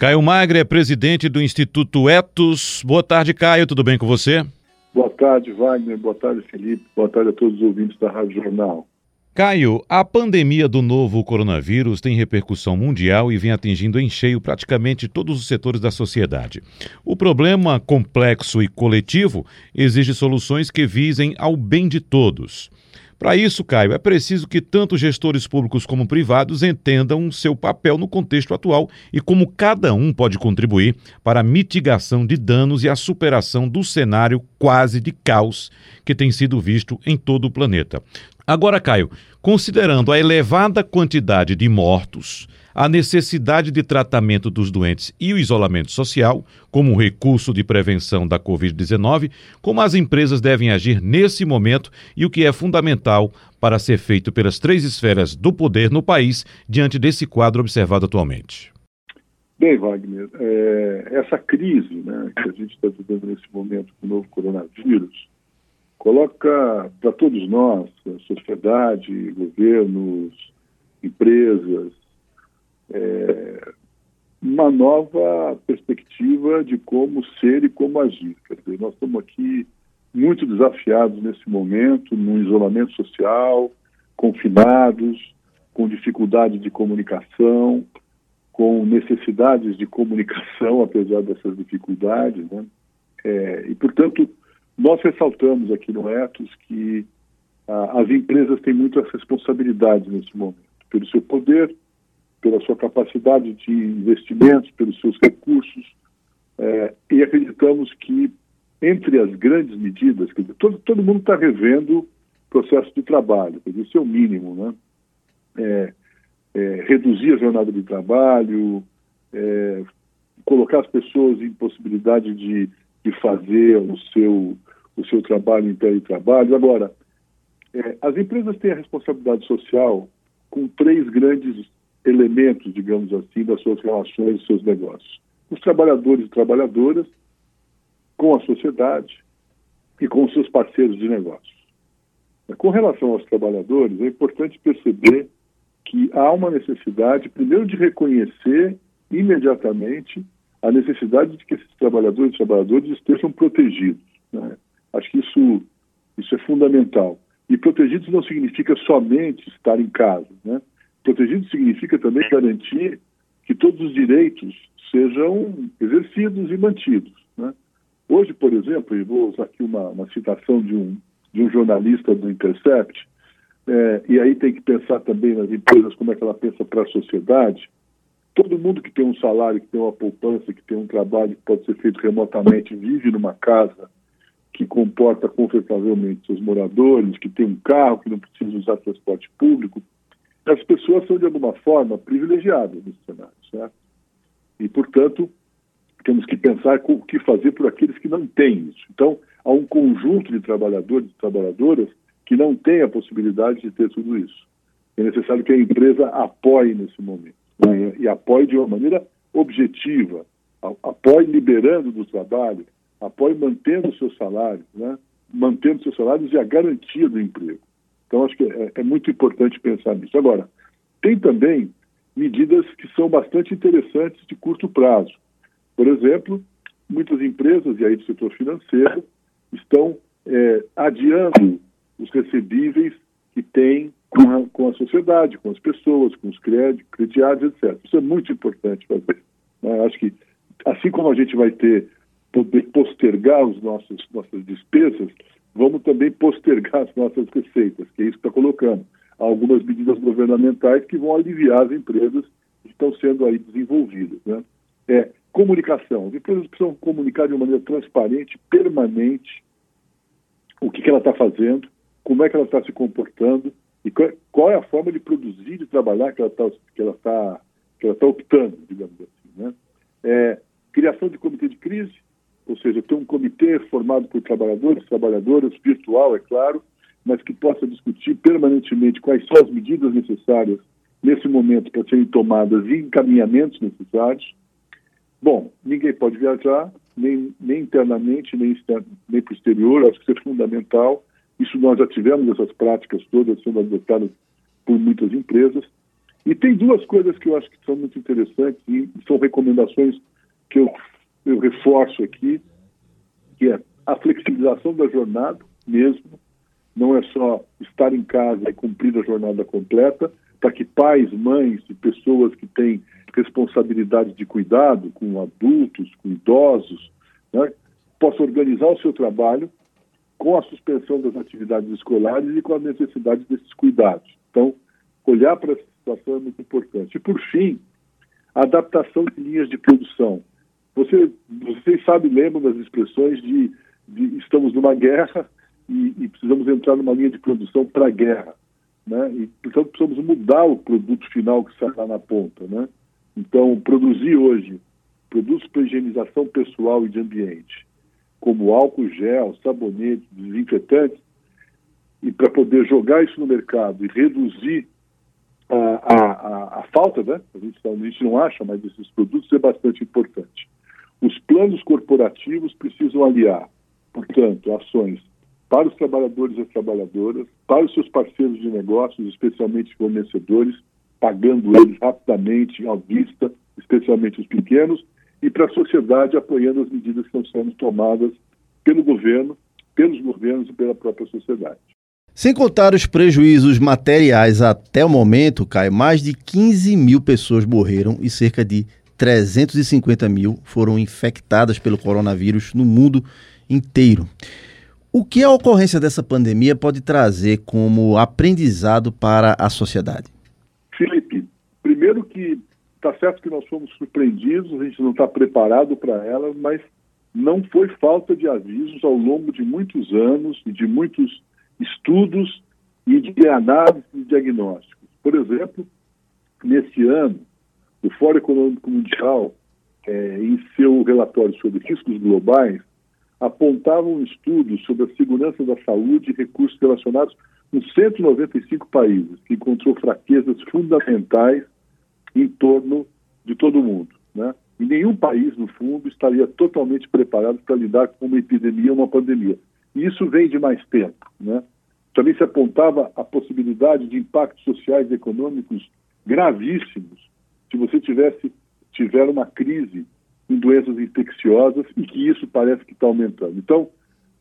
Caio Magre é presidente do Instituto Etos. Boa tarde, Caio. Tudo bem com você? Boa tarde, Wagner. Boa tarde, Felipe. Boa tarde a todos os ouvintes da Rádio Jornal. Caio, a pandemia do novo coronavírus tem repercussão mundial e vem atingindo em cheio praticamente todos os setores da sociedade. O problema complexo e coletivo exige soluções que visem ao bem de todos. Para isso, Caio, é preciso que tanto gestores públicos como privados entendam seu papel no contexto atual e como cada um pode contribuir para a mitigação de danos e a superação do cenário quase de caos que tem sido visto em todo o planeta. Agora, Caio, considerando a elevada quantidade de mortos, a necessidade de tratamento dos doentes e o isolamento social, como recurso de prevenção da Covid-19, como as empresas devem agir nesse momento e o que é fundamental para ser feito pelas três esferas do poder no país diante desse quadro observado atualmente. Bem, Wagner, é, essa crise né, que a gente está vivendo nesse momento com o novo coronavírus coloca para todos nós, sociedade, governos, empresas, é, uma nova perspectiva de como ser e como agir. Quer dizer, nós estamos aqui muito desafiados nesse momento, no isolamento social, confinados, com dificuldade de comunicação, com necessidades de comunicação, apesar dessas dificuldades. Né? É, e, portanto, nós ressaltamos aqui no Etos que ah, as empresas têm muitas responsabilidades nesse momento, pelo seu poder, pela sua capacidade de investimentos, pelos seus recursos, é, e acreditamos que entre as grandes medidas, dizer, todo, todo mundo está revendo o processo de trabalho, quer dizer, isso é o mínimo, né? É, é, reduzir a jornada de trabalho, é, colocar as pessoas em possibilidade de, de fazer o seu, o seu trabalho em teletrabalho. Agora, é, as empresas têm a responsabilidade social com três grandes elementos, digamos assim, das suas relações, dos seus negócios. Os trabalhadores e trabalhadoras, com a sociedade e com os seus parceiros de negócios. Com relação aos trabalhadores, é importante perceber que há uma necessidade, primeiro, de reconhecer imediatamente a necessidade de que esses trabalhadores e trabalhadoras estejam protegidos. Né? Acho que isso, isso é fundamental. E protegidos não significa somente estar em casa. Né? Protegido significa também garantir que todos os direitos sejam exercidos e mantidos. Né? Hoje, por exemplo, e vou usar aqui uma, uma citação de um, de um jornalista do Intercept, é, e aí tem que pensar também nas empresas, como é que ela pensa para a sociedade. Todo mundo que tem um salário, que tem uma poupança, que tem um trabalho que pode ser feito remotamente, vive numa casa que comporta confortavelmente seus moradores, que tem um carro, que não precisa usar transporte público, as pessoas são, de alguma forma, privilegiadas nesse cenário, certo? E, portanto, temos que pensar o que fazer por aqueles que não têm isso. Então, há um conjunto de trabalhadores e trabalhadoras que não têm a possibilidade de ter tudo isso. É necessário que a empresa apoie nesse momento, né? e apoie de uma maneira objetiva, apoie liberando do trabalho, apoie mantendo seus salários, né? mantendo seus salários e a garantia do emprego. Então, acho que é, é muito importante pensar nisso. Agora, tem também medidas que são bastante interessantes de curto prazo. Por exemplo, muitas empresas, e aí do setor financeiro, estão é, adiando os recebíveis que têm com a, com a, sociedade, com as pessoas, com os crediários, etc. Isso é muito importante fazer. Né? Acho que, assim como a gente vai ter, poder postergar os nossos, nossas despesas, vamos também postergar as nossas receitas, que é isso que está colocando. Há algumas medidas governamentais que vão aliviar as empresas que estão sendo aí desenvolvidas. Né? É, comunicação. As empresas precisam comunicar de uma maneira transparente, permanente, o que, que ela está fazendo, como é que ela está se comportando e qual, é a forma de produzir, de trabalhar que ela está que ela está que ela está optando, digamos assim, né? É, criação de comitê de crise, ou seja, ter um comitê formado por trabalhadores, trabalhadoras, virtual, é claro, mas que possa discutir permanentemente quais são as medidas necessárias nesse momento para serem tomadas e encaminhamentos necessários. Bom, ninguém pode viajar, nem, nem internamente, nem, nem para o exterior, acho que isso é fundamental. Isso nós já tivemos essas práticas todas sendo adotadas por muitas empresas. E tem duas coisas que eu acho que são muito interessantes e são recomendações que eu, eu reforço aqui, que é a flexibilização da jornada mesmo, não é só estar em casa e cumprir a jornada completa, para que pais, mães e pessoas que têm responsabilidade de cuidado com adultos, com idosos, né, possam organizar o seu trabalho com a suspensão das atividades escolares e com a necessidade desses cuidados. Então, olhar para essa situação é muito importante. E, por fim, a adaptação de linhas de produção. Você, vocês sabem, lembram das expressões de, de estamos numa guerra e, e, precisamos entrar numa linha de produção para a guerra. Né? E, portanto, precisamos mudar o produto final que sai lá na ponta. Né? Então, produzir hoje produtos para higienização pessoal e de ambiente, como álcool gel, sabonete, desinfetantes, e para poder jogar isso no mercado e reduzir a, a, a, a falta, né? A gente, a gente não acha mais esses produtos, é bastante importante. Os planos corporativos precisam aliar, portanto, ações para os trabalhadores e as trabalhadoras, para os seus parceiros de negócios, especialmente fornecedores, pagando eles rapidamente, à vista, especialmente os pequenos, e para a sociedade apoiando as medidas que estão sendo tomadas pelo governo, pelos governos e pela própria sociedade. Sem contar os prejuízos materiais até o momento, Caio, mais de 15 mil pessoas morreram e cerca de 350 mil foram infectadas pelo coronavírus no mundo inteiro. O que a ocorrência dessa pandemia pode trazer como aprendizado para a sociedade? Está certo que nós fomos surpreendidos, a gente não está preparado para ela, mas não foi falta de avisos ao longo de muitos anos e de muitos estudos e de análise e diagnósticos. Por exemplo, nesse ano, o Fórum Econômico Mundial, é, em seu relatório sobre riscos globais, apontava um estudo sobre a segurança da saúde e recursos relacionados com 195 países, que encontrou fraquezas fundamentais em torno de todo mundo. Né? E nenhum país, no fundo, estaria totalmente preparado para lidar com uma epidemia, uma pandemia. E isso vem de mais tempo. Né? Também se apontava a possibilidade de impactos sociais e econômicos gravíssimos se você tivesse tiver uma crise em doenças infecciosas e que isso parece que está aumentando. Então,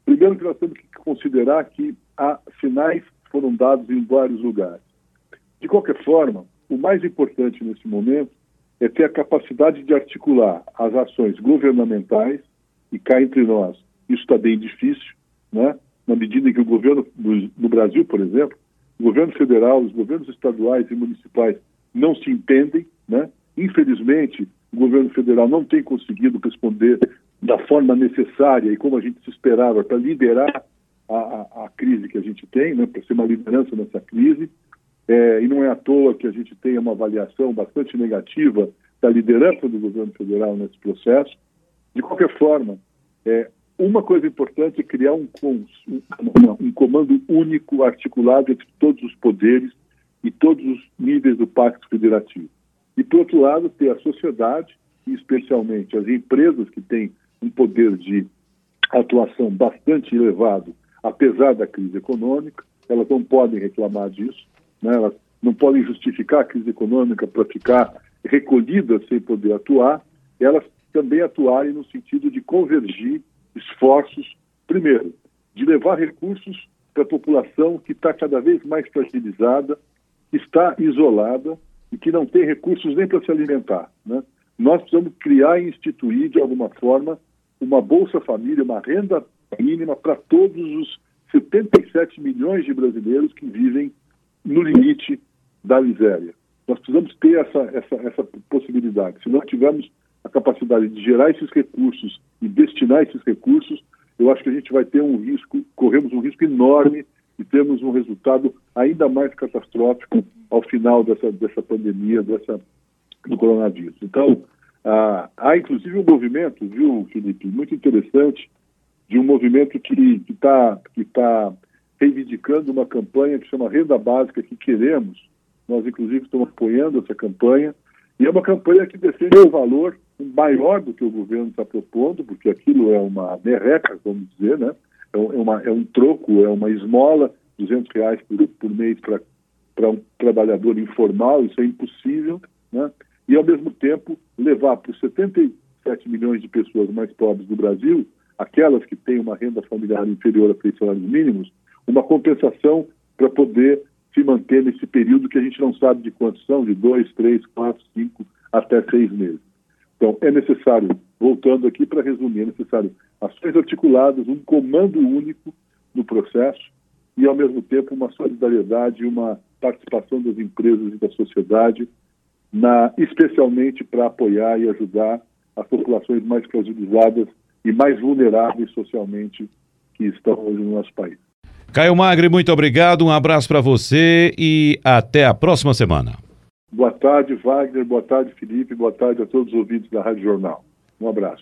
primeiro que nós temos que considerar que há sinais foram dados em vários lugares. De qualquer forma, o mais importante nesse momento é ter a capacidade de articular as ações governamentais, e cá entre nós, isso está bem difícil, né? na medida em que o governo do, no Brasil, por exemplo, o governo federal, os governos estaduais e municipais não se entendem, né? Infelizmente, o governo federal não tem conseguido responder da forma necessária e como a gente se esperava para liderar a, a, a, crise que a gente tem, né? Para ser uma liderança nessa crise. É, e não é à toa que a gente tenha uma avaliação bastante negativa da liderança do governo federal nesse processo. De qualquer forma, é, uma coisa importante é criar um, um, um comando único, articulado entre todos os poderes e todos os níveis do Pacto Federativo. E, por outro lado, ter a sociedade, e especialmente as empresas que têm um poder de atuação bastante elevado, apesar da crise econômica, elas não podem reclamar disso, né? elas não podem justificar a crise econômica para ficar recolhidas sem poder atuar, elas também atuarem no sentido de convergir esforços, primeiro, de levar recursos para a população que está cada vez mais fragilizada, está isolada e que não tem recursos nem para se alimentar. Né? Nós precisamos criar e instituir, de alguma forma, uma Bolsa Família, uma renda mínima para todos os 77 milhões de brasileiros que vivem no limite da miséria. Nós precisamos ter essa, essa, essa possibilidade. Se não tivermos a capacidade de gerar esses recursos e destinar esses recursos, eu acho que a gente vai ter um risco, corremos um risco enorme e temos um resultado ainda mais catastrófico ao final dessa, dessa pandemia, dessa, do coronavírus. Então, ah, há inclusive um movimento, viu, Felipe, muito interessante, de um movimento que está que tá reivindicando uma campanha que chama Renda Básica que Queremos. Nós, inclusive, estamos apoiando essa campanha. E é uma campanha que defende um valor maior do que o governo está propondo, porque aquilo é uma merreca, vamos dizer, né? É, é, uma, é um troco, é uma esmola, 200 reais por, por mês para um trabalhador informal, isso é impossível, né? e ao mesmo tempo levar para os 77 milhões de pessoas mais pobres do Brasil, aquelas que têm uma renda familiar inferior a três salários mínimos, uma compensação para poder se manter nesse período que a gente não sabe de quantos são, de dois, três, quatro, cinco, até seis meses. Então, é necessário, voltando aqui para resumir, é necessário ações articuladas, um comando único no processo e, ao mesmo tempo, uma solidariedade e uma participação das empresas e da sociedade, na, especialmente para apoiar e ajudar as populações mais fragilizadas e mais vulneráveis socialmente que estão hoje no nosso país. Caio Magre, muito obrigado, um abraço para você e até a próxima semana. Boa tarde, Wagner, boa tarde, Felipe, boa tarde a todos os ouvintes da Rádio Jornal. Um abraço.